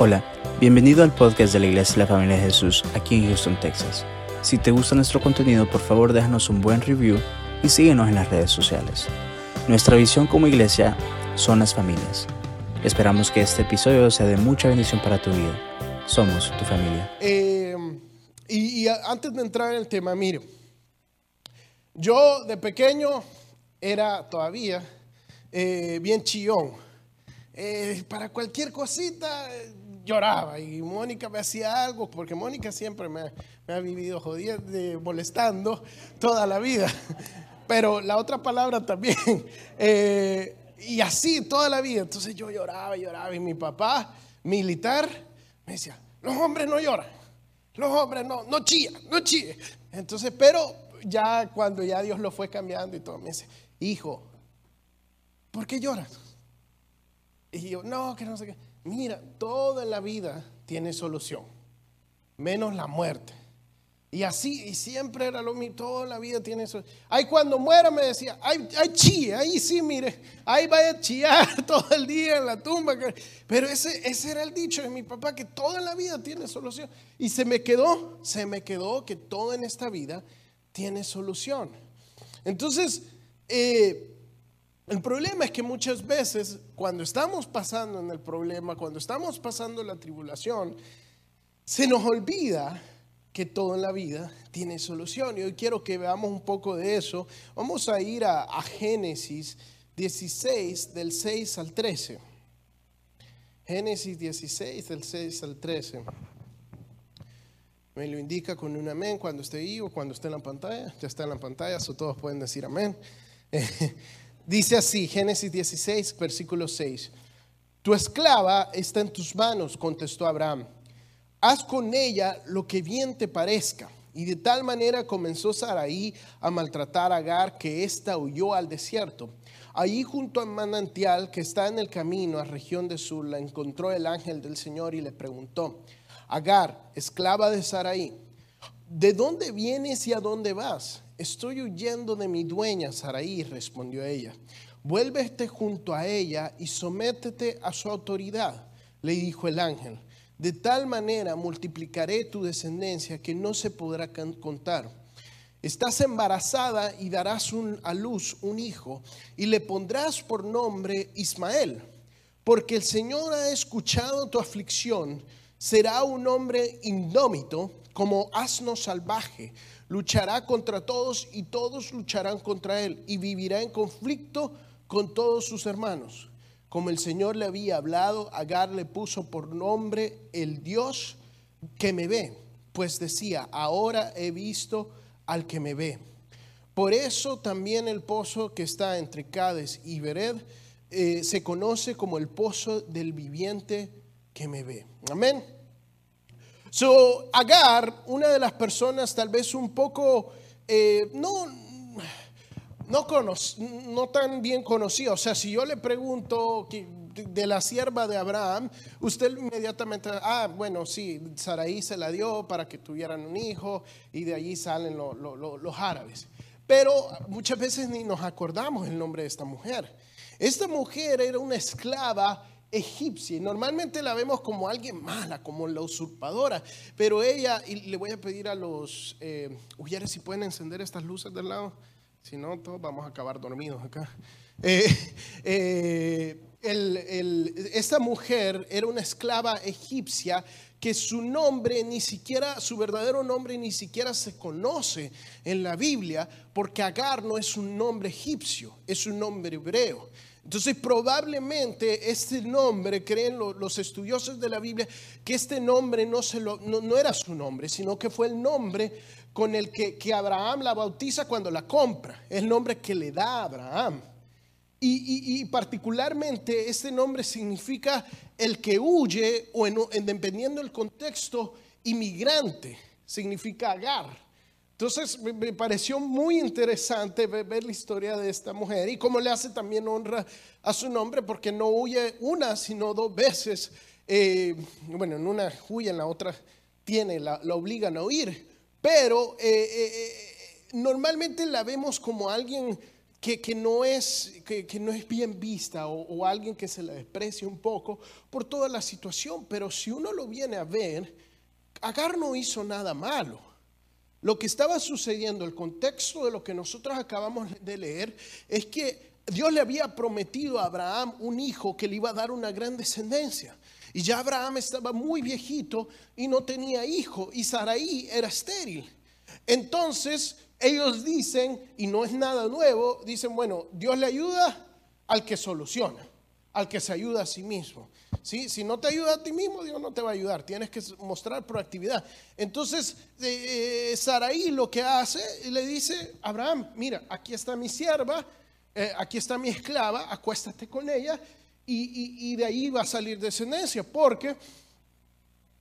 Hola, bienvenido al podcast de la Iglesia de la Familia de Jesús aquí en Houston, Texas. Si te gusta nuestro contenido, por favor déjanos un buen review y síguenos en las redes sociales. Nuestra visión como iglesia son las familias. Esperamos que este episodio sea de mucha bendición para tu vida. Somos tu familia. Eh, y, antes de entrar en el tema, mire, yo de pequeño era todavía eh, bien chillón. Eh, para cualquier cosita lloraba y Mónica me hacía algo, porque Mónica siempre me, ha vivido jodiendo, molestando toda la vida. Pero la otra palabra también. eh, y así toda la vida. Entonces yo lloraba, lloraba. Y mi papá, militar, me decía, los hombres no lloran. Los hombres no, no chillan, no chillan. Entonces, pero ya cuando ya Dios lo fue cambiando y todo, me dice, hijo, ¿por qué lloras? Y yo, no, que no sé qué. Mira, toda la vida tiene solución, menos la muerte. Y así, y siempre era lo mismo, toda la vida tiene solución. Ahí cuando muera me decía, ay, ay, ahí sí, mire, ahí vaya a chillar todo el día en la tumba. Pero ese, ese era el dicho de mi papá, que toda la vida tiene solución. Y se me quedó, se me quedó que todo en esta vida tiene solución. Entonces, eh, el problema es que muchas veces cuando estamos pasando en el problema, cuando estamos pasando la tribulación, se nos olvida que todo en la vida tiene solución. Y hoy quiero que veamos un poco de eso. Vamos a ir a, Génesis 16, del 6 al 13. Génesis 16, del 6 al 13. Me lo indica con un amén cuando esté ahí o cuando esté en la pantalla. Ya está en la pantalla, o todos pueden decir amén. Dice así, Génesis 16, versículo 6. Tu esclava está en tus manos, contestó Abraham. Haz con ella lo que bien te parezca. Y de tal manera comenzó Saraí a maltratar a Agar que ésta huyó al desierto. Allí junto al manantial que está en el camino a región de Sur, la encontró el ángel del Señor y le preguntó, Agar, esclava de Saraí, ¿de dónde vienes y a dónde vas? Estoy huyendo de mi dueña Saraí, respondió ella. Vuélvete junto a ella y sométete a su autoridad, le dijo el ángel. De tal manera multiplicaré tu descendencia que no se podrá contar. Estás embarazada y darás a luz un hijo y le pondrás por nombre Ismael, porque el Señor ha escuchado tu aflicción. Será un hombre indómito como asno salvaje. Luchará contra todos y todos lucharán contra él y vivirá en conflicto con todos sus hermanos. Como el Señor le había hablado, Agar le puso por nombre el Dios que me ve, pues decía, ahora he visto al que me ve. Por eso también el pozo que está entre Cades y Bered eh, se conoce como el pozo del viviente que me ve. Amén. So, Agar, una de las personas tal vez un poco, eh, no, no, no tan bien conocida. O sea, si yo le pregunto de la sierva de Abraham, usted inmediatamente, ah, bueno, sí, Saraí se la dio para que tuvieran un hijo y de allí salen lo, lo, los árabes. Pero muchas veces ni nos acordamos el nombre de esta mujer. Esta mujer era una esclava egipcia y normalmente la vemos como alguien mala, como la usurpadora, pero ella, y le voy a pedir a los eh, si pueden encender estas luces del lado, si no, todos vamos a acabar dormidos acá. Eh, eh, esta mujer era una esclava egipcia que su nombre ni siquiera, su verdadero nombre ni siquiera se conoce en la Biblia, porque Agar no es un nombre egipcio, es un nombre hebreo. Entonces probablemente este nombre, creen los estudiosos de la Biblia, que este nombre no, era su nombre, sino que fue el nombre con el que, Abraham la bautiza cuando la compra, el nombre que le da a Abraham. Y, particularmente este nombre significa el que huye o en, en, dependiendo del contexto, inmigrante, significa Agar. Entonces me, pareció muy interesante ver, la historia de esta mujer y cómo le hace también honra a su nombre porque no huye una, sino dos veces. Eh, bueno, en una huye, en la otra tiene, la, la obligan a huir. Pero eh, eh, normalmente la vemos como alguien que, no, es, que, no es bien vista o, o, alguien que se la desprecia un poco por toda la situación, pero si uno lo viene a ver, Agar no hizo nada malo. Lo que estaba sucediendo, el contexto de lo que nosotros acabamos de leer, es que Dios le había prometido a Abraham un hijo que le iba a dar una gran descendencia. Y ya Abraham estaba muy viejito y no tenía hijo y Saraí era estéril. Entonces ellos dicen, y no es nada nuevo, dicen, bueno, Dios le ayuda al que soluciona, al que se ayuda a sí mismo. ¿Sí? Si no te ayuda a ti mismo, Dios no te va a ayudar. Tienes que mostrar proactividad. Entonces, eh, eh, Saraí lo que hace, le dice, Abraham, mira, aquí está mi sierva, eh, aquí está mi esclava, acuéstate con ella y, de ahí va a salir descendencia. Porque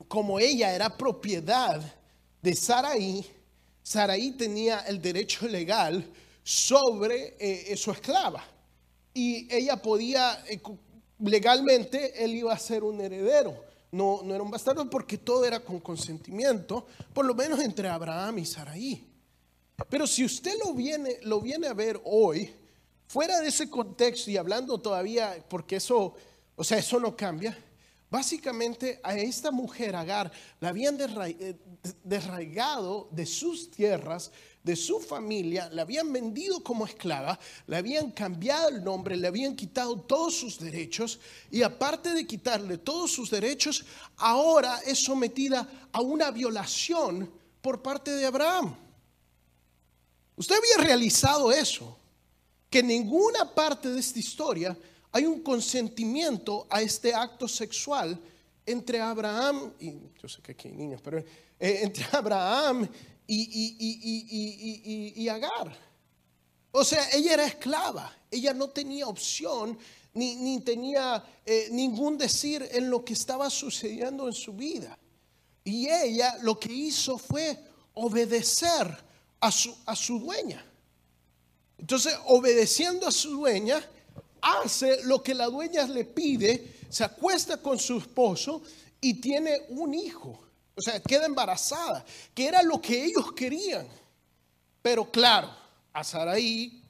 como ella era propiedad de Saraí, Saraí tenía el derecho legal sobre eh, su esclava. Y ella podía, eh, legalmente, él iba a ser un heredero. No, no era un bastardo porque todo era con consentimiento, por lo menos entre Abraham y Saraí. Pero si usted lo viene, lo viene a ver hoy, fuera de ese contexto y hablando todavía, porque eso, o sea, eso no cambia, Básicamente a esta mujer Agar la habían eh, desraigado de sus tierras, de su familia, la habían vendido como esclava, le habían cambiado el nombre, le habían quitado todos sus derechos y aparte de quitarle todos sus derechos, ahora es sometida a una violación por parte de Abraham. Usted había realizado eso, que ninguna parte de esta historia hay un consentimiento a este acto sexual entre Abraham, y yo sé que aquí hay niños, pero eh, entre Abraham y, Agar. O sea, ella era esclava, ella no tenía opción ni, tenía eh, ningún decir en lo que estaba sucediendo en su vida. Y ella lo que hizo fue obedecer a su, a su dueña. Entonces, obedeciendo a su dueña, hace lo que la dueña le pide, se acuesta con su esposo y tiene un hijo. O sea, queda embarazada, que era lo que ellos querían. Pero claro, a Saraí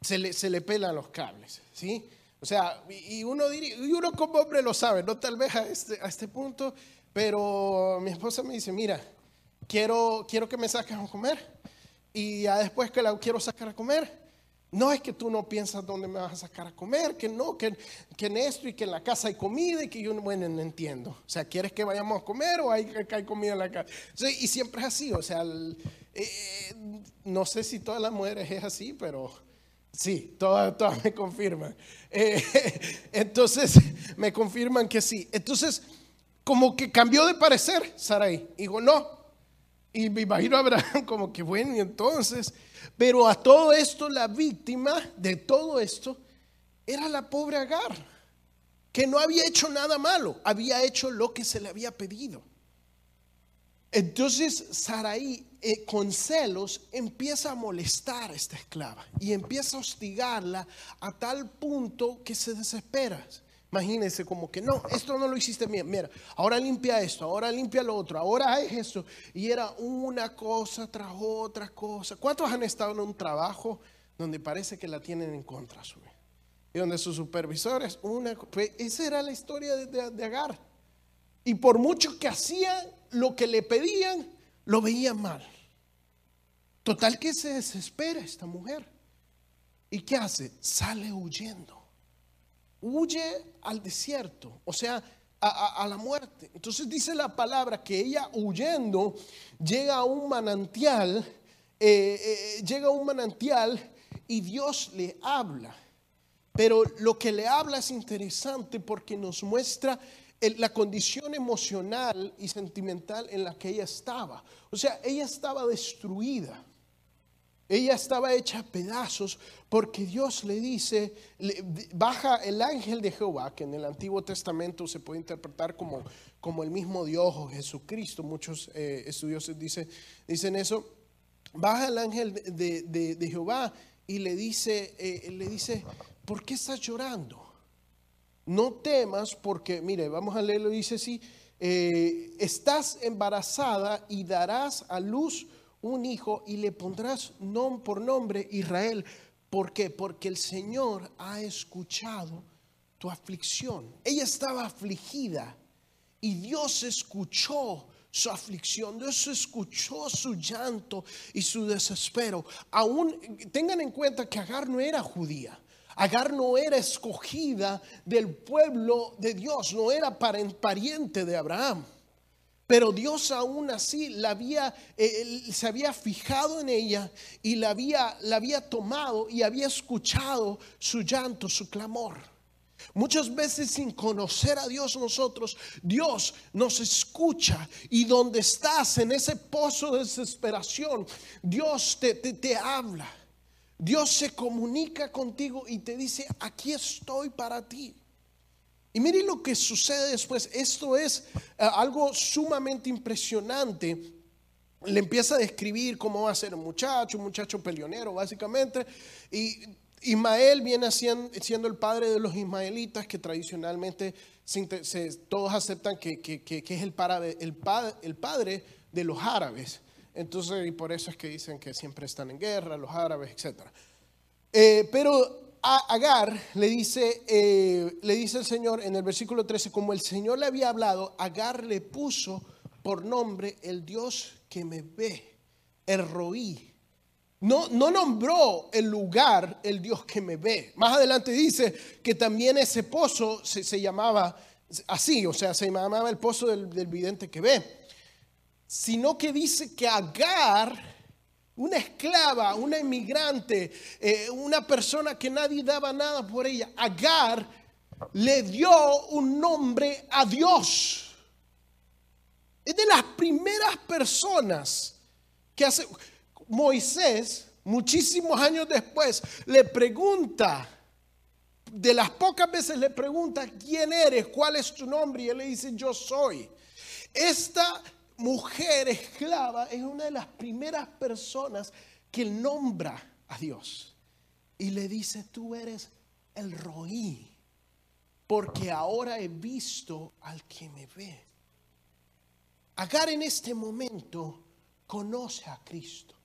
se le, se le pelan los cables, ¿sí? O sea, y uno, diría, y uno como hombre lo sabe, no tal vez a este, a este punto, pero mi esposa me dice, mira, quiero, quiero que me saques a comer y ya después que la quiero sacar a comer, no es que tú no piensas dónde me vas a sacar a comer, que no, que, que en esto y que en la casa hay comida y que yo, bueno, no entiendo. O sea, ¿quieres que vayamos a comer o hay que hay comida en la casa? y siempre es así, o sea, eh, no sé si todas las mujeres es así, pero sí, todas, todas me confirman. Eh, entonces, me confirman que sí. Entonces, como que cambió de parecer Sarai. Digo, no. Y me imagino a Abraham como que, bueno, y entonces... Pero a todo esto, la víctima de todo esto era la pobre Agar, que no había hecho nada malo, había hecho lo que se le había pedido. Entonces Saraí, eh, con celos, empieza a molestar a esta esclava y empieza a hostigarla a tal punto que se desespera. Imagínense como que no, esto no lo hiciste bien. Mira, ahora limpia esto, ahora limpia lo otro, ahora es esto. Y era una cosa tras otra cosa. ¿Cuántos han estado en un trabajo donde parece que la tienen en contra suya? Y donde sus supervisores, una, pues esa era la historia de, de Agar. Y por mucho que hacían lo que le pedían, lo veían mal. Total que se desespera esta mujer. ¿Y qué hace? Sale huyendo huye al desierto, o sea, a, la muerte. Entonces dice la palabra que ella huyendo llega a un manantial, eh, eh, llega a un manantial y Dios le habla. Pero lo que le habla es interesante porque nos muestra la condición emocional y sentimental en la que ella estaba. O sea, ella estaba destruida. Ella estaba hecha pedazos porque Dios le dice, baja el ángel de Jehová, que en el Antiguo Testamento se puede interpretar como, como el mismo Dios o Jesucristo. Muchos eh, estudiosos dicen, dicen eso. Baja el ángel de, Jehová y le dice, eh, le dice, ¿por qué estás llorando? No temas porque, mire, vamos a leerlo, dice así, eh, estás embarazada y darás a luz un hijo y le pondrás por nombre Israel, ¿Por qué? Porque el Señor ha escuchado tu aflicción. Ella estaba afligida y Dios escuchó su aflicción, Dios escuchó su llanto y su desespero. Aún tengan en cuenta que Agar no era judía. Agar no era escogida del pueblo de Dios, no era pariente de Abraham. Pero Dios aún así la había, eh, se había fijado en ella y la había, la había tomado y había escuchado su llanto, su clamor. Muchas veces sin conocer a Dios nosotros, Dios nos escucha y donde estás en ese pozo de desesperación, Dios te, te, habla. Dios se comunica contigo y te dice, aquí estoy para ti. Y mire lo que sucede después. Esto es eh, algo sumamente impresionante. Le empieza a describir cómo va a ser un muchacho, un muchacho peleonero básicamente. Y Ismael viene siendo, el padre de los ismaelitas que tradicionalmente todos aceptan que, es el, el, el padre de los árabes. Entonces, y por eso es que dicen que siempre están en guerra, los árabes, etc. Eh, pero a Agar le dice, eh, le dice el Señor en el versículo 13, como el Señor le había hablado, Agar le puso por nombre el Dios que me ve, el Roí. No, no, nombró el lugar el Dios que me ve. Más adelante dice que también ese pozo se, llamaba así, o sea, se llamaba el pozo del, vidente que ve. Sino que dice que Agar, una esclava, una inmigrante, eh, una persona que nadie daba nada por ella, Agar le dio un nombre a Dios. Es de las primeras personas que hace... Moisés, muchísimos años después, le pregunta, de las pocas veces le pregunta, ¿quién eres? ¿Cuál es tu nombre? Y él le dice, yo soy. Esta mujer esclava es una de las primeras personas que nombra a Dios. Y le dice, tú eres el roí, porque ahora he visto al que me ve. Agar en este momento conoce a Cristo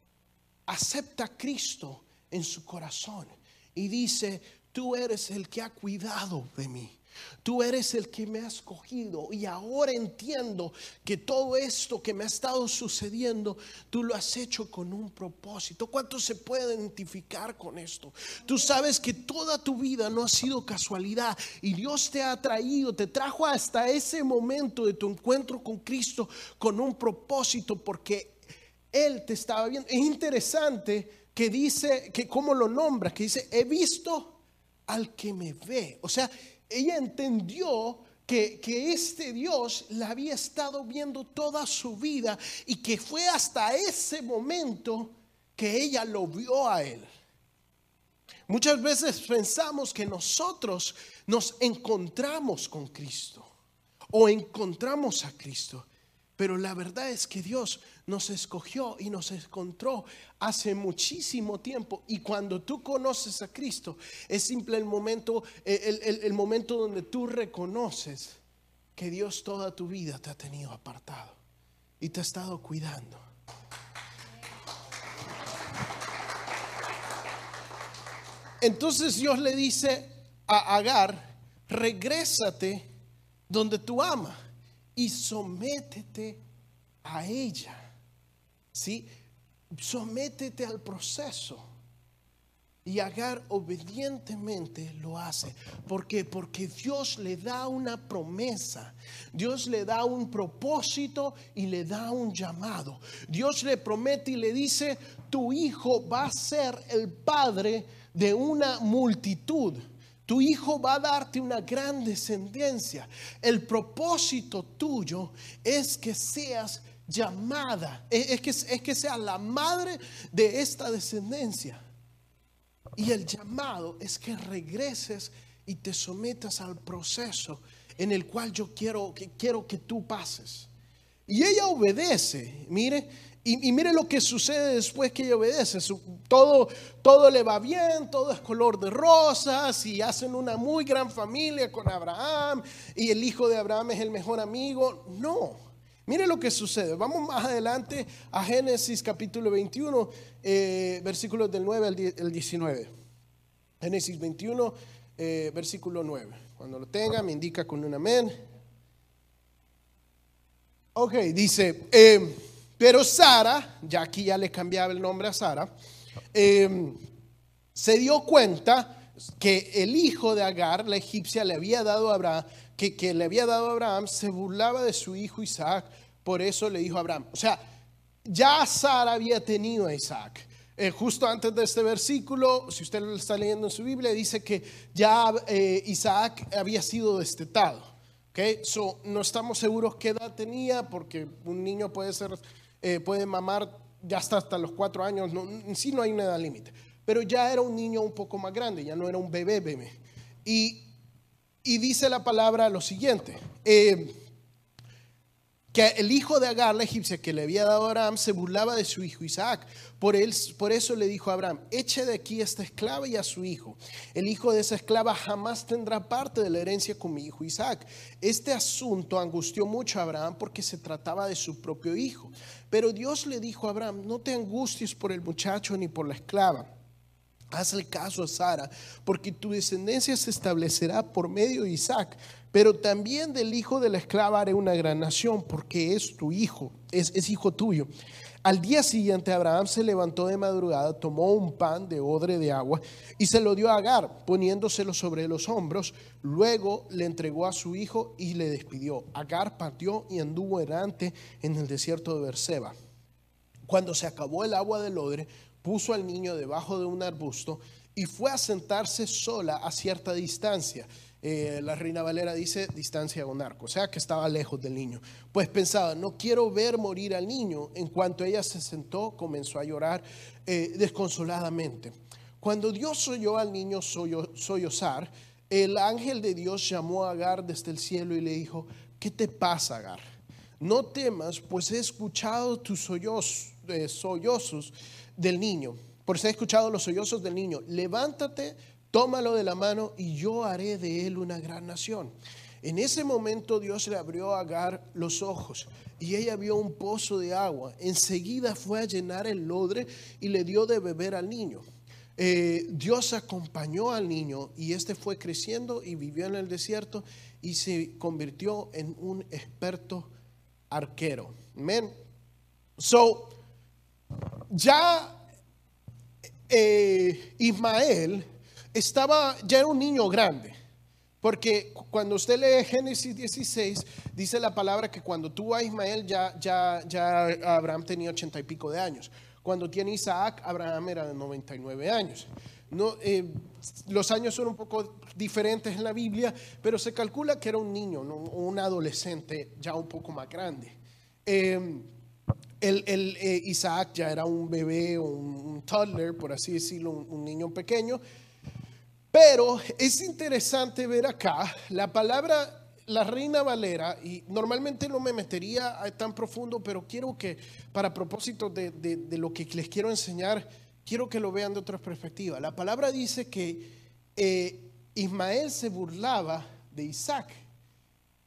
acepta a Cristo en su corazón y dice, tú eres el que ha cuidado de mí. Tú eres el que me ha escogido y ahora entiendo que todo esto que me ha estado sucediendo, tú lo has hecho con un propósito. ¿Cuánto se puede identificar con esto? Tú sabes que toda tu vida no ha sido casualidad y Dios te ha traído, te trajo hasta ese momento de tu encuentro con Cristo con un propósito porque él te estaba viendo. Es interesante que dice, que cómo lo nombra, que dice, he visto al que me ve. O sea, ella entendió que, que, este Dios la había estado viendo toda su vida y que fue hasta ese momento que ella lo vio a él. Muchas veces pensamos que nosotros nos encontramos con Cristo o encontramos a Cristo. Pero la verdad es que Dios nos escogió y nos encontró hace muchísimo tiempo. Y cuando tú conoces a Cristo, es simple el momento, el, momento donde tú reconoces que Dios toda tu vida te ha tenido apartado y te ha estado cuidando. Entonces Dios le dice a Agar, regrésate donde tú amas y sométete a ella. ¿Sí? Sométete al proceso. Y Agar obedientemente lo hace. ¿Por qué? Porque Dios le da una promesa. Dios le da un propósito y le da un llamado. Dios le promete y le dice, tu hijo va a ser el padre de una multitud. Tu hijo va a darte una gran descendencia. El propósito tuyo es que seas llamada, es que, es que seas la madre de esta descendencia. Y el llamado es que regreses y te sometas al proceso en el cual yo quiero que, quiero que tú pases. Y ella obedece. Mire, y, mire lo que sucede después que ella obedece. todo, todo le va bien, todo es color de rosas y hacen una muy gran familia con Abraham y el hijo de Abraham es el mejor amigo. No, mire lo que sucede. Vamos más adelante a Génesis capítulo 21, eh, versículos del 9 al 19. Génesis 21, eh, versículo 9. Cuando lo tenga, me indica con un amén. Ok, dice, eh, pero Sara, ya aquí ya le cambiaba el nombre a Sara, eh, se dio cuenta que el hijo de Agar, la egipcia, le había dado a Abraham, que, le había dado a Abraham, se burlaba de su hijo Isaac, por eso le dijo a Abraham. O sea, ya Sara había tenido a Isaac. Eh, justo antes de este versículo, si usted lo está leyendo en su Biblia, dice que ya eh, Isaac había sido destetado. Okay? No estamos seguros qué edad tenía, porque un niño puede ser, eh, puede mamar ya hasta, hasta los cuatro años, no, en sí no hay una edad límite, pero ya era un niño un poco más grande, ya no era un bebé bebé. Y, y dice la palabra lo siguiente, que el hijo de Agar, la egipcia, que le había dado a Abraham, se burlaba de su hijo Isaac. Por, él, por eso le dijo a Abraham, eche de aquí a esta esclava y a su hijo. El hijo de esa esclava jamás tendrá parte de la herencia con mi hijo Isaac. Este asunto angustió mucho a Abraham porque se trataba de su propio hijo. Pero Dios le dijo a Abraham, no te angusties por el muchacho ni por la esclava. Hazle caso a Sara, porque tu descendencia se establecerá por medio de Isaac. Pero también del hijo de la esclava haré una gran nación, porque es tu hijo, es, hijo tuyo. Al día siguiente Abraham se levantó de madrugada, tomó un pan de odre de agua y se lo dio a Agar, poniéndoselo sobre los hombros. Luego le entregó a su hijo y le despidió. Agar partió y anduvo errante en el desierto de Berseba. Cuando se acabó el agua del odre, puso al niño debajo de un arbusto y fue a sentarse sola a cierta distancia. Eh, la reina Valera dice distancia de un arco, o sea que estaba lejos del niño. Pues pensaba, no quiero ver morir al niño. En cuanto ella se sentó, comenzó a llorar eh, desconsoladamente. Cuando Dios oyó al niño sollozar, el ángel de Dios llamó a Agar desde el cielo y le dijo, ¿qué te pasa, Agar? No temas, pues he escuchado tus sollozos, eh, sollozos del niño. Por he escuchado los sollozos del niño. Levántate tómalo de la mano y yo haré de él una gran nación. En ese momento Dios le abrió a Agar los ojos y ella vio un pozo de agua. Enseguida fue a llenar el lodre y le dio de beber al niño. Eh, Dios acompañó al niño y este fue creciendo y vivió en el desierto y se convirtió en un experto arquero. Amén. So, ya eh, Ismael estaba, ya era un niño grande. Porque cuando usted lee Génesis 16, dice la palabra que cuando tuvo a Ismael ya, ya, ya Abraham tenía ochenta y pico de años. Cuando tiene Isaac, Abraham era de 99 años. No, eh, los años son un poco diferentes en la Biblia, pero se calcula que era un niño, un adolescente ya un poco más grande. Eh, el, eh, Isaac ya era un bebé, un, toddler, por así decirlo, un niño pequeño. Pero es interesante ver acá la palabra, la reina Valera, y normalmente no me metería tan profundo, pero quiero que, para propósito de, lo que les quiero enseñar, quiero que lo vean de otra perspectiva. La palabra dice que eh, Ismael se burlaba de Isaac.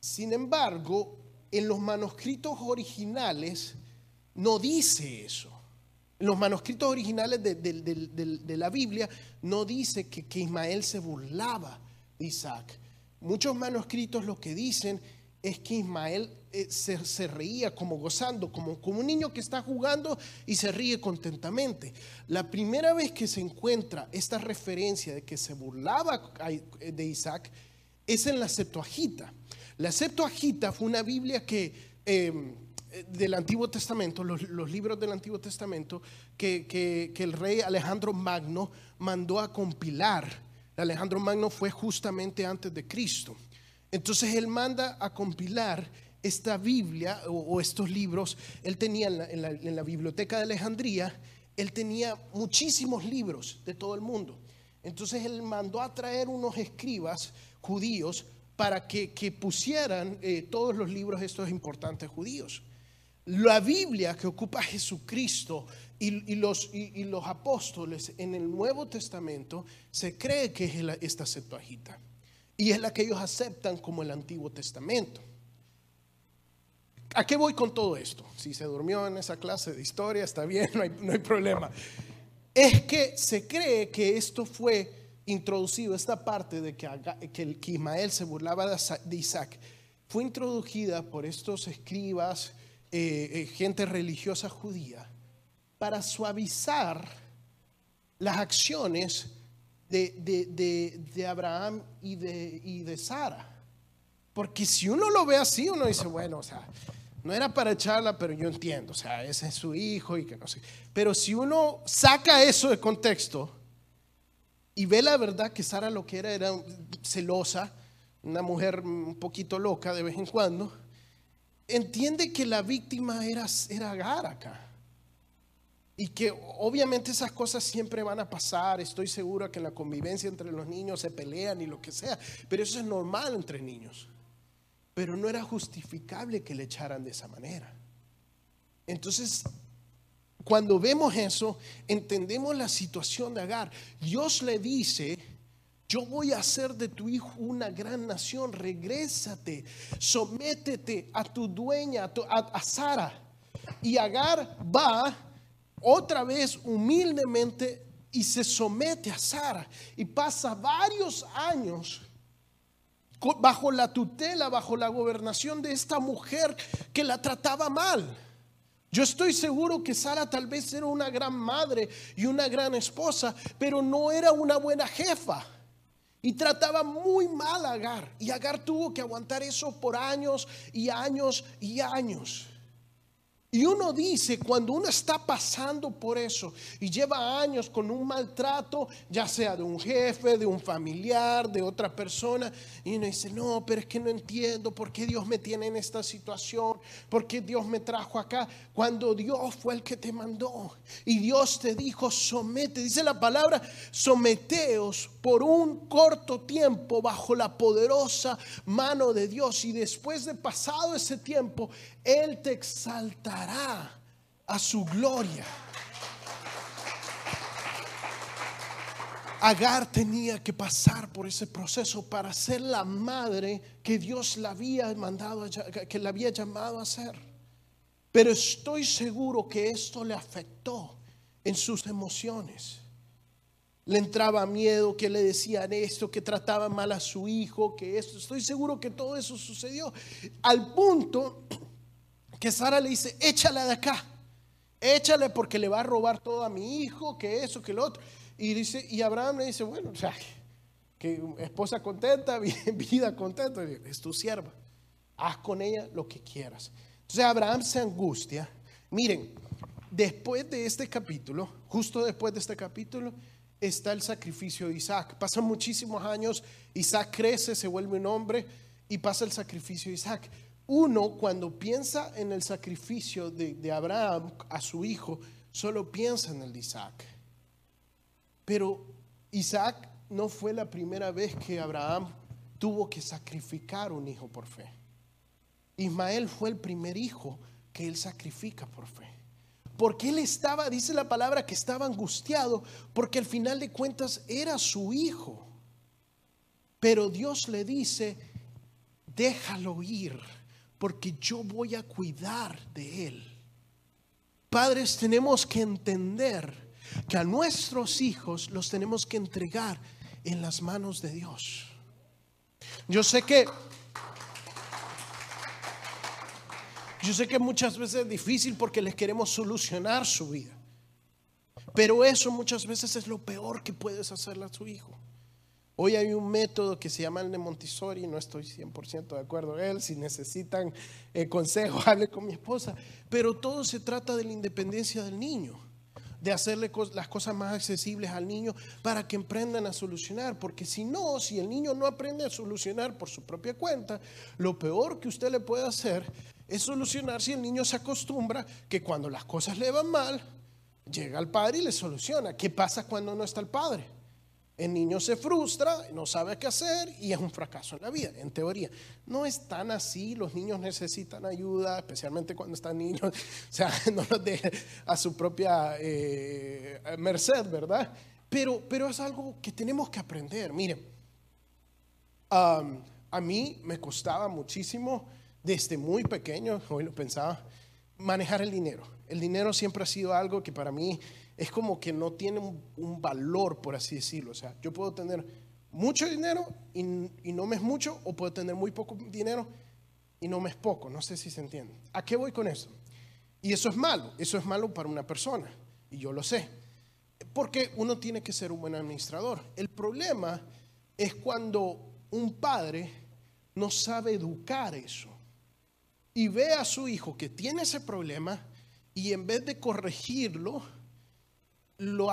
Sin embargo, en los manuscritos originales no dice eso los manuscritos originales de, la Biblia no dice que, Ismael se burlaba de Isaac. Muchos manuscritos lo que dicen es que Ismael eh, se, reía como gozando, como, un niño que está jugando y se ríe contentamente. La primera vez que se encuentra esta referencia de que se burlaba de Isaac es en la Septuaginta. La Septuaginta fue una Biblia que... Em, del Antiguo Testamento, los, libros del Antiguo Testamento, que, el rey Alejandro Magno mandó a compilar. Alejandro Magno fue justamente antes de Cristo. Entonces él manda a compilar esta Biblia o, estos libros. Él tenía en la, en la, biblioteca de Alejandría, él tenía muchísimos libros de todo el mundo. Entonces él mandó a traer unos escribas judíos para que, pusieran eh, todos los libros estos importantes judíos. La Biblia que ocupa Jesucristo y, los, y, los, apóstoles en el Nuevo Testamento se cree que es esta Septuaginta. Y es la que ellos aceptan como el Antiguo Testamento. ¿A qué voy con todo esto? Si se durmió en esa clase de historia, está bien, no hay, no hay problema. Es que se cree que esto fue introducido esta parte de que, que, Ismael se burlaba de Isaac, fue introducida por estos escribas, eh, eh, gente religiosa judía, para suavizar las acciones de, Abraham y de, y de Sara. Porque si uno lo ve así, uno dice, bueno, o sea, no era para echarla, pero yo entiendo, o sea, ese es su hijo y que no sé. Pero si uno saca eso de contexto y ve la verdad que Sara lo que era era celosa, una mujer un poquito loca de vez en cuando, entiende que la víctima era, era Agar acá. Y que obviamente esas cosas siempre van a pasar. Estoy seguro que en la convivencia entre los niños se pelean y lo que sea. Pero eso es normal entre niños. Pero no era justificable que le echaran de esa manera. Entonces, cuando vemos eso, entendemos la situación de Agar. Dios le dice, yo voy a hacer de tu hijo una gran nación, regrésate, sométete a tu dueña, a, a Sara. Y Agar va otra vez humildemente y se somete a Sara y pasa varios años bajo la tutela, bajo la gobernación de esta mujer que la trataba mal. Yo estoy seguro que Sara tal vez era una gran madre y una gran esposa, pero no era una buena jefa. Y trataba muy mal a Agar. Y Agar tuvo que aguantar eso por años y años y años. Y uno dice, cuando uno está pasando por eso y lleva años con un maltrato, ya sea de un jefe, de un familiar, de otra persona, y uno dice, no, pero es que no entiendo por qué Dios me tiene en esta situación, por qué Dios me trajo acá, cuando Dios fue el que te mandó. Y Dios te dijo, somete, dice la palabra, someteos por un corto tiempo bajo la poderosa mano de Dios. Y después de pasado ese tiempo, Él te exalta a su gloria. Agar tenía que pasar por ese proceso para ser la madre que Dios la había mandado, que la había llamado a ser. Pero estoy seguro que esto le afectó en sus emociones. Le entraba miedo que le decían esto, que trataba mal a su hijo, que esto. Estoy seguro que todo eso sucedió. Al punto que Sara le dice, échale de acá, échale porque le va a robar todo a mi hijo, que eso, que lo otro. Y, dice, y Abraham le dice, bueno, o sea, que esposa contenta, vida contenta, es tu sierva, haz con ella lo que quieras. Entonces Abraham se angustia. Miren, después de este capítulo, justo después de este capítulo, está el sacrificio de Isaac. Pasan muchísimos años, Isaac crece, se vuelve un hombre y pasa el sacrificio de Isaac uno cuando piensa en el sacrificio de, Abraham a su hijo, solo piensa en el de Isaac. Pero Isaac no fue la primera vez que Abraham tuvo que sacrificar un hijo por fe. Ismael fue el primer hijo que él sacrifica por fe. Porque él estaba, dice la palabra, que estaba angustiado, porque al final de cuentas era su hijo. Pero Dios le dice, déjalo ir porque yo voy a cuidar de él. Padres, tenemos que entender que a nuestros hijos los tenemos que entregar en las manos de Dios. Yo sé que yo sé que muchas veces es difícil porque les queremos solucionar su vida. Pero eso muchas veces es lo peor que puedes hacerle a tu hijo. Hoy hay un método que se llama el de Montessori, no estoy 100% de acuerdo con él, si necesitan eh, consejo, hable con mi esposa, pero todo se trata de la independencia del niño, de hacerle las cosas más accesibles al niño para que aprendan a solucionar, porque si no, si el niño no aprende a solucionar por su propia cuenta, lo peor que usted le puede hacer es solucionar si el niño se acostumbra que cuando las cosas le van mal, llega al padre y le soluciona. ¿Qué pasa cuando no está el padre? El niño se frustra, no sabe qué hacer y es un fracaso en la vida, en teoría. No es tan así, los niños necesitan ayuda, especialmente cuando están niños, o sea, no los deje a su propia eh, merced, ¿verdad? Pero, pero es algo que tenemos que aprender. Miren, a mí me costaba muchísimo desde muy pequeño, hoy lo pensaba, manejar el dinero. El dinero siempre ha sido algo que para mí es como que no tiene un, valor, por así decirlo. O sea, yo puedo tener mucho dinero y, y, no me es mucho, o puedo tener muy poco dinero y no me es poco. No sé si se entiende. ¿A qué voy con eso? Y eso es malo, eso es malo para una persona, y yo lo sé. Porque uno tiene que ser un buen administrador. El problema es cuando un padre no sabe educar eso y ve a su hijo que tiene ese problema y en vez de corregirlo, lo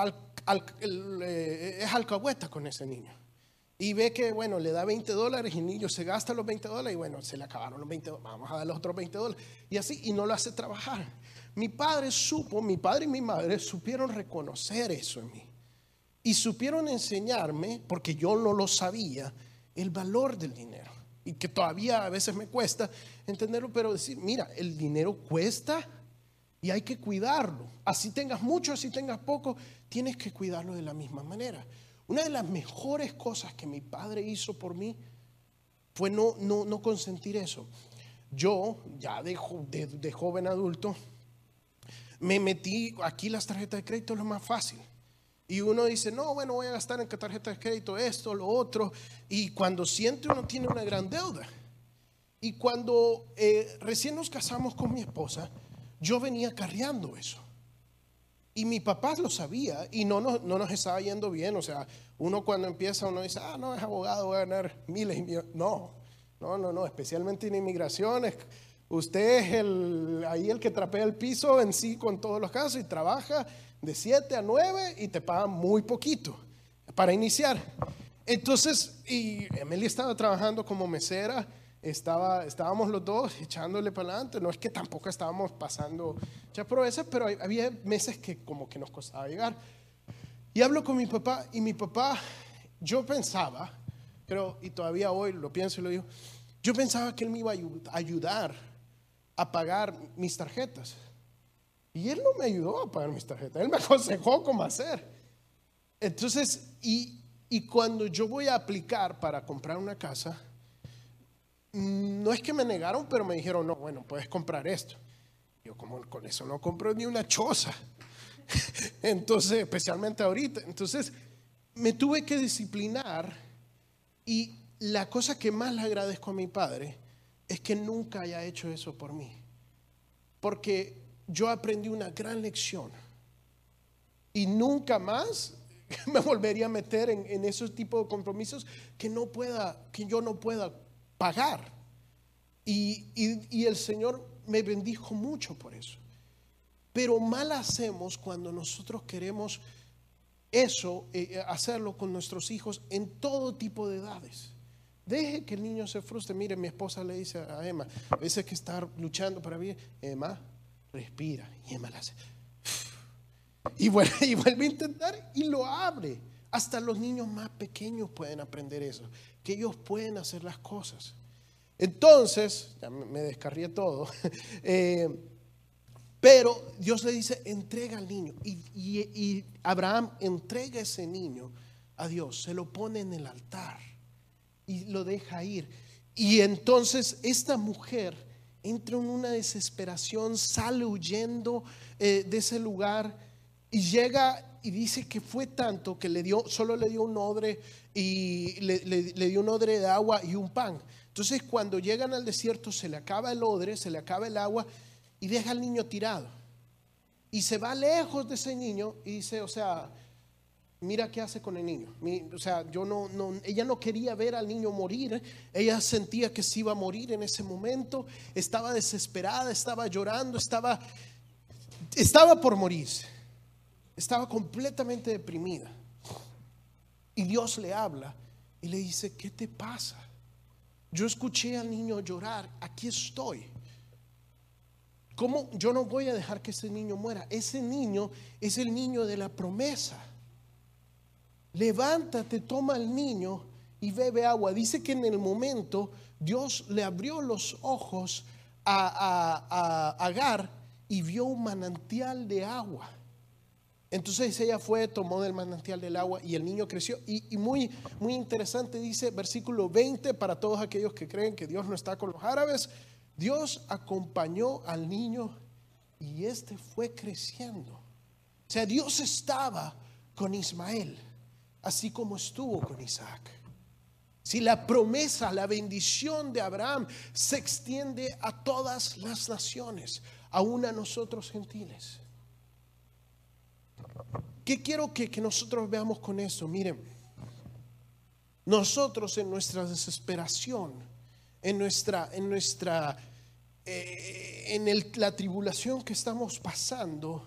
es alcahueta con ese niño. Y ve que, bueno, le da 20 dólares y el niño se gasta los 20 dólares y bueno, se le acabaron los 20 dólares, vamos a dar los otros 20 dólares. Y así, y no lo hace trabajar. Mi padre supo, mi padre y mi madre supieron reconocer eso en mí. Y supieron enseñarme, porque yo no lo sabía, el valor del dinero. Y que todavía a veces me cuesta entenderlo, pero decir, mira, el dinero cuesta y hay que cuidarlo. Así tengas mucho, así tengas poco, tienes que cuidarlo de la misma manera. Una de las mejores cosas que mi padre hizo por mí fue no, no, consentir eso. Yo, ya de, de, joven adulto, me metí, aquí las tarjetas de crédito lo más fácil. Y uno dice, no, bueno, voy a gastar en tarjeta de crédito esto, lo otro. Y cuando siente uno tiene una gran deuda. Y cuando eh, recién nos casamos con mi esposa, yo venía carreando eso. Y mi papá lo sabía y no, no, no nos estaba yendo bien. O sea, uno cuando empieza, uno dice, ah, no, es abogado, voy a ganar miles y millones. No, no, no, no, especialmente en inmigraciones. Usted es el, ahí el que trapea el piso en sí con todos los casos y trabaja de 7 a 9 y te pagan muy poquito para iniciar. Entonces, y Emily estaba trabajando como mesera estaba, estábamos los dos echándole para adelante. No es que tampoco estábamos pasando muchas proezas, pero había meses que como que nos costaba llegar. Y hablo con mi papá y mi papá, yo pensaba, pero y todavía hoy lo pienso y lo digo, yo pensaba que él me iba a ayudar a pagar mis tarjetas. Y él no me ayudó a pagar mis tarjetas, él me aconsejó cómo hacer. Entonces, y, y cuando yo voy a aplicar para comprar una casa, no es que me negaron, pero me dijeron, no, bueno, puedes comprar esto. Yo como con eso no compro ni una choza. Entonces, especialmente ahorita. Entonces, me tuve que disciplinar y la cosa que más le agradezco a mi padre es que nunca haya hecho eso por mí. Porque yo aprendí una gran lección y nunca más me volvería a meter en, en esos tipos de compromisos que no pueda, que yo no pueda pagar. Y, el Señor me bendijo mucho por eso. Pero mal hacemos cuando nosotros queremos eso, eh, eh, hacerlo con nuestros hijos en todo tipo de edades. Deje que el niño se frustre. Mire, mi esposa le dice a Emma, a veces que está luchando para bien, Emma, respira. Y Emma. Y vuelve, y vuelve a intentar y lo abre. Hasta los niños más pequeños pueden aprender eso que ellos pueden hacer las cosas. Entonces, ya me descarrié todo, eh, pero Dios le dice, entrega al niño. Y, y, Abraham entrega ese niño a Dios, se lo pone en el altar y lo deja ir. Y entonces esta mujer entra en una desesperación, sale huyendo eh, de ese lugar y llega y dice que fue tanto que le dio, solo le dio un odre y le, dio un odre de agua y un pan. Entonces cuando llegan al desierto se le acaba el odre, se le acaba el agua y deja al niño tirado. Y se va lejos de ese niño y dice, o sea, mira qué hace con el niño. O sea, ella no quería ver al niño morir. Ella sentía que se iba a morir en ese momento. Estaba desesperada, estaba llorando, estaba, estaba por morirse estaba completamente deprimida. Y Dios le habla y le dice, ¿qué te pasa? Yo escuché al niño llorar, aquí estoy. ¿Cómo yo no voy a dejar que ese niño muera? Ese niño es el niño de la promesa. Levántate, toma al niño y bebe agua. Dice que en el momento Dios le abrió los ojos a, a Agar y vio un manantial de agua. Entonces ella fue, tomó del manantial del agua y el niño creció. Y, muy, muy interesante dice versículo 20 para todos aquellos que creen que Dios no está con los árabes. Dios acompañó al niño y este fue creciendo. O sea, Dios estaba con Ismael, así como estuvo con Isaac. Si la promesa, la bendición de Abraham se extiende a todas las naciones, aún a nosotros gentiles. ¿Qué quiero que, nosotros veamos con esto? Miren, nosotros en nuestra desesperación, en nuestra, en nuestra, eh, en la tribulación que estamos pasando,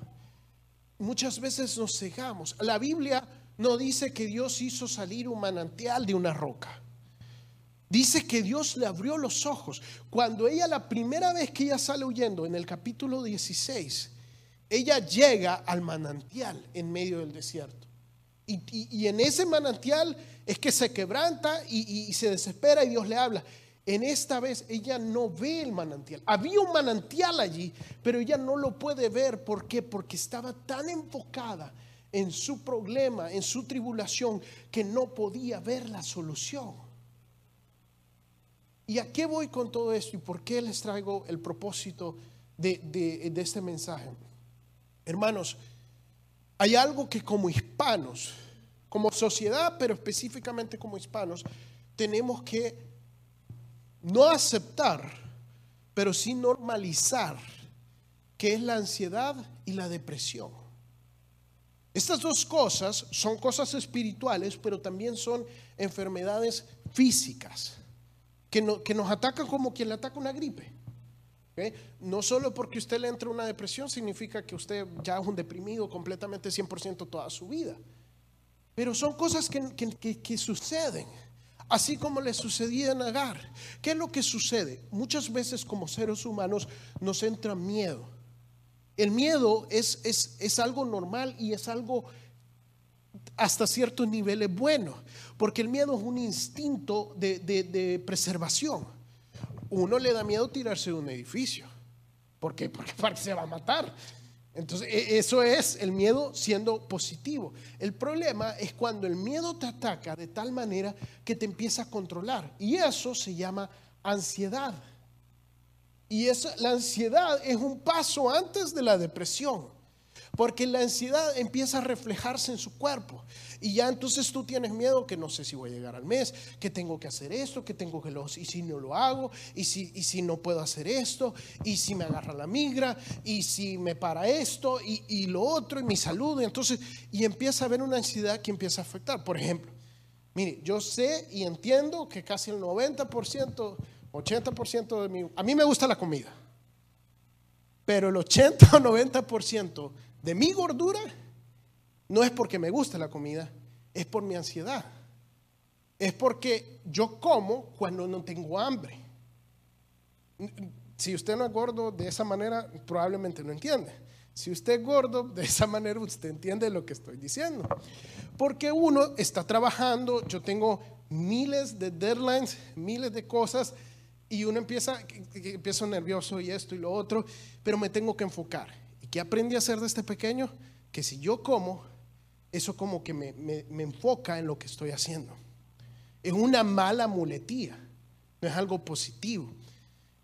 muchas veces nos cegamos. La Biblia no dice que Dios hizo salir un manantial de una roca. Dice que Dios le abrió los ojos. Cuando ella, la primera vez que ella sale huyendo, en el capítulo 16, ella llega al manantial en medio del desierto. Y, en ese manantial es que se quebranta y, y, se desespera y Dios le habla. En esta vez ella no ve el manantial. Había un manantial allí, pero ella no lo puede ver. ¿Por qué? Porque estaba tan enfocada en su problema, en su tribulación, que no podía ver la solución. ¿Y a qué voy con todo esto? ¿Y por qué les traigo el propósito de, este mensaje? Hermanos, hay algo que como hispanos, como sociedad, pero específicamente como hispanos, tenemos que no aceptar, pero sí normalizar, que es la ansiedad y la depresión. Estas dos cosas son cosas espirituales, pero también son enfermedades físicas que, nos ataca como quien le ataca una gripe. No solo porque usted le entra una depresión significa que usted ya es un deprimido completamente 100% toda su vida. Pero son cosas que, suceden, así como le sucedía en Agar. ¿Qué es lo que sucede? Muchas veces como seres humanos nos entra miedo. El miedo es, es, es algo normal y es algo hasta ciertos niveles bueno, porque el miedo es un instinto de, preservación. Uno le da miedo tirarse de un edificio, porque, porque se va a matar. Entonces, e, eso es el miedo siendo positivo. El problema es cuando el miedo te ataca de tal manera que te empieza a controlar. Y eso se llama ansiedad. Y esa, la ansiedad es un paso antes de la depresión. Porque la ansiedad empieza a reflejarse en su cuerpo. Y ya entonces tú tienes miedo que no sé si voy a llegar al mes, que tengo que hacer esto, que tengo que lo, y si no lo hago, y si, y si no puedo hacer esto, y si me agarra la migra, y si me para esto, y, lo otro, y mi salud. Y entonces, y empieza a haber una ansiedad que empieza a afectar. Por ejemplo, mire, yo sé y entiendo que casi el 90%, 80% de mi... A mí me gusta la comida, pero el 80 o 90% de mi gordura no es porque me gusta la comida, es por mi ansiedad. Es porque yo como cuando no tengo hambre. Si usted no es gordo de esa manera, probablemente no entiende. Si usted es gordo de esa manera, usted entiende lo que estoy diciendo. Porque uno está trabajando, yo tengo miles de deadlines, miles de cosas, y uno empieza, empieza nervioso y esto y lo otro, pero me tengo que enfocar. ¿Qué aprendí a hacer desde pequeño? Que si yo como, eso como que me, me, enfoca en lo que estoy haciendo. Es una mala muletía, no es algo positivo.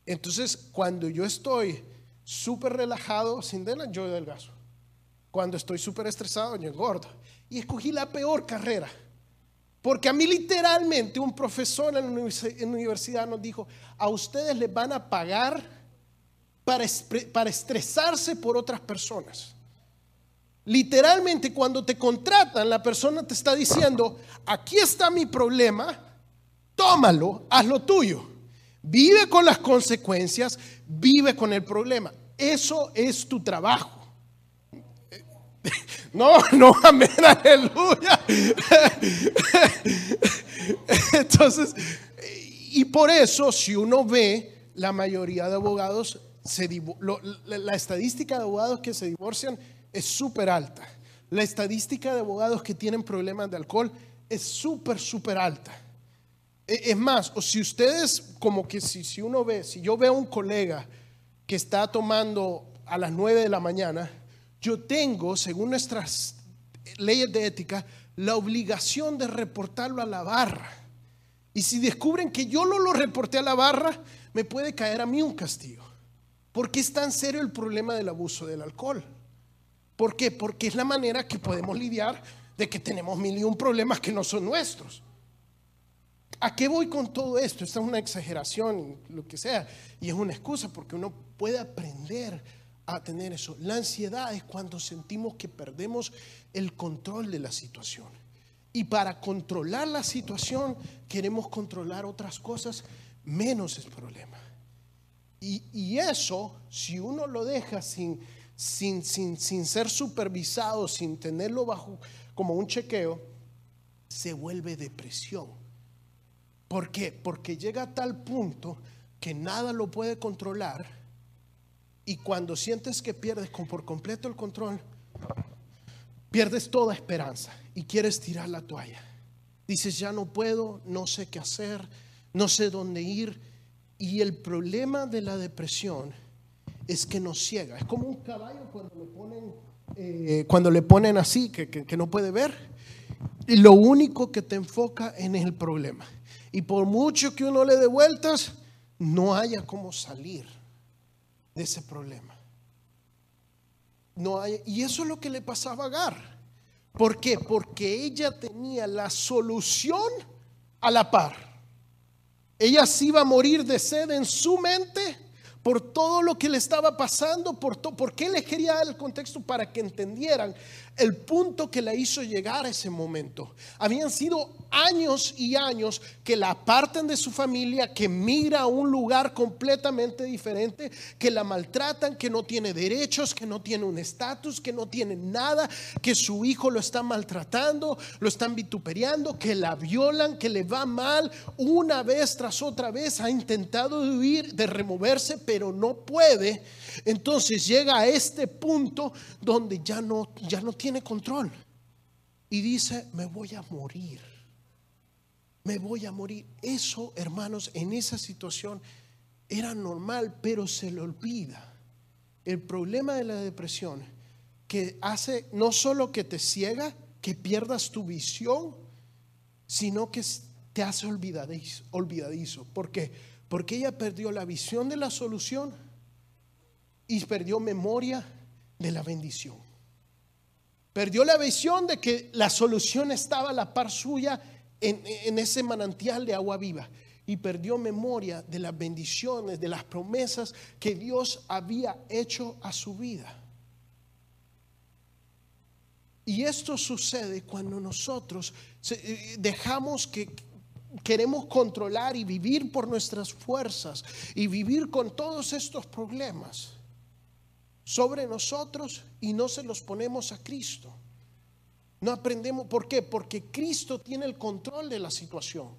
Entonces, cuando yo estoy súper relajado, sin dela, yo delgazo. Cuando estoy súper estresado, yo engordo. Y escogí la peor carrera. Porque a mí literalmente un profesor en la universidad nos dijo, a ustedes les van a pagar para, estresarse por otras personas. Literalmente cuando te contratan, la persona te está diciendo, aquí está mi problema, tómalo, haz lo tuyo. Vive con las consecuencias, vive con el problema. Eso es tu trabajo. No, no, amén, aleluya. Entonces, y por eso, si uno ve, la mayoría de abogados la, estadística de abogados que se divorcian es súper alta. La estadística de abogados que tienen problemas de alcohol es súper, súper alta. E, es más, o si ustedes, como que si, si uno ve, si yo veo a un colega que está tomando a las 9 de la mañana, yo tengo, según nuestras leyes de ética, la obligación de reportarlo a la barra. Y si descubren que yo no lo reporté a la barra, me puede caer a mí un castigo. ¿Por qué es tan serio el problema del abuso del alcohol? ¿Por qué? Porque es la manera que podemos lidiar de que tenemos mil y un problemas que no son nuestros. ¿A qué voy con todo esto? Esta es una exageración, lo que sea, y es una excusa porque uno puede aprender a tener eso. La ansiedad es cuando sentimos que perdemos el control de la situación. Y para controlar la situación queremos controlar otras cosas menos el problema. Y, eso, si uno lo deja sin, sin, sin, sin ser supervisado, sin tenerlo bajo como un chequeo, se vuelve depresión. ¿Por qué? Porque llega a tal punto que nada lo puede controlar y cuando sientes que pierdes por completo el control, pierdes toda esperanza y quieres tirar la toalla. Dices, ya no puedo, no sé qué hacer, no sé dónde ir. Y el problema de la depresión es que nos ciega. Es como un caballo cuando le ponen, eh, así, que, que no puede ver. Y lo único que te enfoca en el problema. Y por mucho que uno le dé vueltas, no haya cómo salir de ese problema. No hay, y eso es lo que le pasaba a Agar. ¿Por qué? Porque ella tenía la solución a la par. Ella se iba a morir de sed en su mente por todo lo que le estaba pasando, por, por qué le quería dar el contexto para que entendieran el punto que la hizo llegar a ese momento. Habían sido años y años que la apartan de su familia, que migra a un lugar completamente diferente, que la maltratan, que no tiene derechos, que no tiene un estatus, que no tiene nada, que su hijo lo está maltratando, lo están vituperiando, que la violan, que le va mal una vez tras otra vez, ha intentado huir, de removerse, pero no puede. Entonces llega a este punto donde ya no, ya no tiene control. Y dice, me voy a morir. Me voy a morir. Eso, hermanos, en esa situación era normal, pero se le olvida. El problema de la depresión que hace no solo que te ciega, que pierdas tu visión, sino que te hace olvidadizo. olvidadizo. ¿Por qué? Porque ella perdió la visión de la solución y perdió memoria de la bendición. Perdió la visión de que la solución estaba a la par suya en, ese manantial de agua viva. Y perdió memoria de las bendiciones, de las promesas que Dios había hecho a su vida. Y esto sucede cuando nosotros eh, dejamos que queremos controlar y vivir por nuestras fuerzas y vivir con todos estos problemas sobre nosotros y no se los ponemos a Cristo. No aprendemos, ¿por qué? Porque Cristo tiene el control de la situación.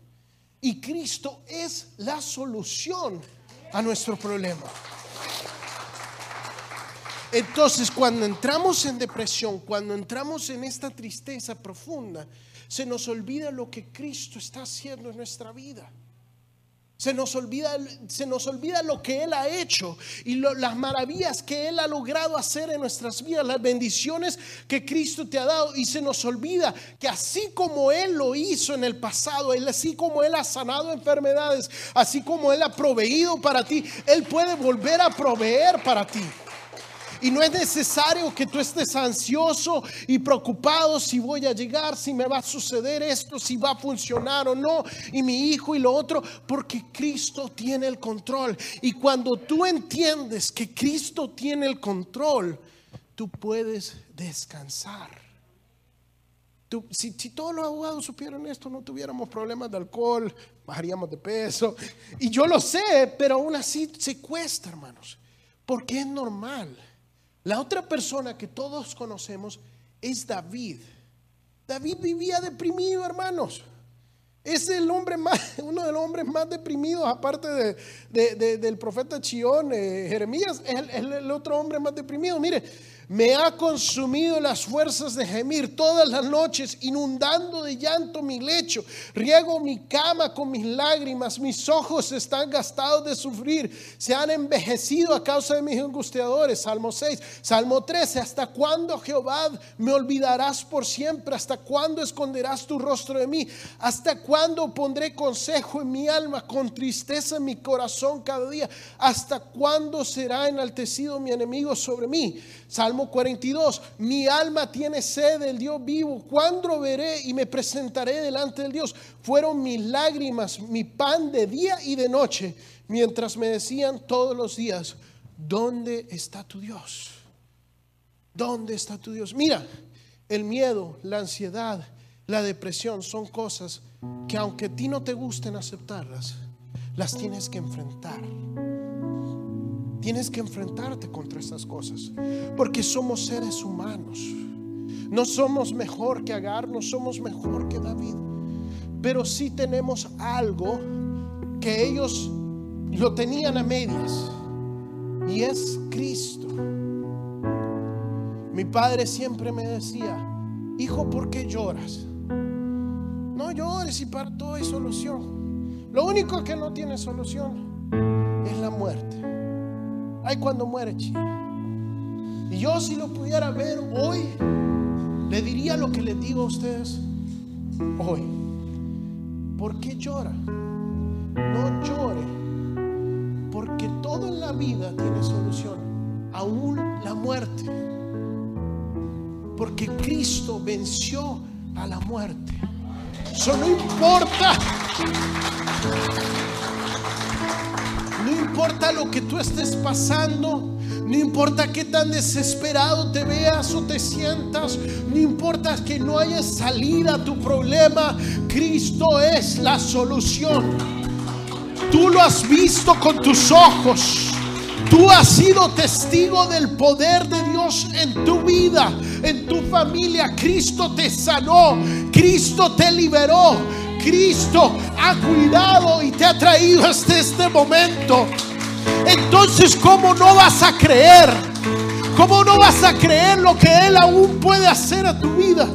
Y Cristo es la solución a nuestro problema. Entonces, cuando entramos en depresión, cuando entramos en esta tristeza profunda, se nos olvida lo que Cristo está haciendo en nuestra vida. Se nos olvida, se nos olvida lo que Él ha hecho y las maravillas que Él ha logrado hacer en nuestras vidas, las bendiciones que Cristo te ha dado. Y se nos olvida que así como Él lo hizo en el pasado, así como Él ha sanado enfermedades, así como Él ha proveído para ti, Él puede volver a proveer para ti. Y no es necesario que tú estés ansioso y preocupado si voy a llegar, si me va a suceder esto, si va a funcionar o no, y mi hijo y lo otro, porque Cristo tiene el control. Y cuando tú entiendes que Cristo tiene el control, tú puedes descansar. si, si, todos los abogados supieran esto, no tuviéramos problemas de alcohol, bajaríamos de peso. Y yo lo sé, pero aún así se cuesta, hermanos, porque es normal. La otra persona que todos conocemos es David. David vivía deprimido, hermanos. Es el hombre más, uno de los hombres más deprimidos, aparte de, del profeta Chión, eh, Jeremías, es el otro hombre más deprimido. Mire, me ha consumido las fuerzas de gemir todas las noches, inundando de llanto mi lecho. Riego mi cama con mis lágrimas, mis ojos están gastados de sufrir, se han envejecido a causa de mis angustiadores. Salmo 6, Salmo 13, ¿hasta cuándo Jehová me olvidarás por siempre? ¿Hasta cuándo esconderás tu rostro de mí? ¿Hasta cuándo pondré consejo en mi alma, con tristeza en mi corazón cada día? ¿Hasta cuándo será enaltecido mi enemigo sobre mí? Salmo Salmo 42, mi alma tiene sed del Dios vivo. ¿Cuándo veré y me presentaré delante del Dios? Fueron mis lágrimas, mi pan de día y de noche, mientras me decían todos los días, ¿dónde está tu Dios? ¿Dónde está tu Dios? Mira, el miedo, la ansiedad, la depresión son cosas que aunque a ti no te gusten aceptarlas, las tienes que enfrentar. Tienes que enfrentarte contra estas cosas, porque somos seres humanos. No somos mejor que Agar, no somos mejor que David, pero sí tenemos algo que ellos lo tenían a medias, y es Cristo. Mi padre siempre me decía, hijo, ¿por qué lloras? No llores y para todo hay solución. Lo único que no tiene solución es la muerte. Ay, cuando muere, chico. Y yo si lo pudiera ver hoy, le diría lo que les digo a ustedes hoy. ¿Por qué llora? No llore, porque todo en la vida tiene solución, aún la muerte. Porque Cristo venció a la muerte. Eso no importa. No importa lo que tú estés pasando. No importa qué tan desesperado te veas o te sientas. No importa que no haya salida a tu problema. Cristo es la solución. Tú lo has visto con tus ojos. Tú has sido testigo del poder de Dios en tu vida, en tu familia. Cristo te sanó, Cristo te liberó, Cristo ha cuidado y te ha traído hasta este momento. Entonces, ¿cómo no vas a creer? ¿Cómo no vas a creer lo que Él aún puede hacer a tu vida?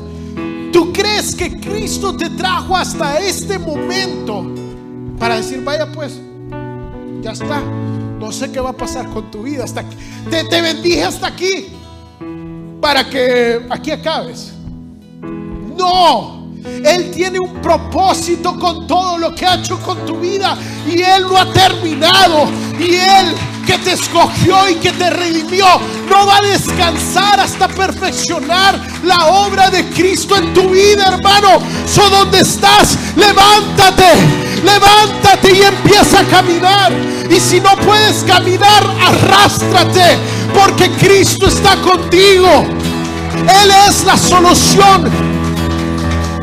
¿Tú crees que Cristo te trajo hasta este momento para decir, vaya pues, ya está? No sé qué va a pasar con tu vida hasta aquí. Te, te bendije hasta aquí para que aquí acabes. No, Él tiene un propósito con todo lo que ha hecho con tu vida y Él lo ha terminado. Y Él que te escogió y que te redimió no va a descansar hasta perfeccionar la obra de Cristo en tu vida, hermano. So donde estás, levántate, levántate y empieza a caminar. Y si no puedes caminar, arrástrate, porque Cristo está contigo. Él es la solución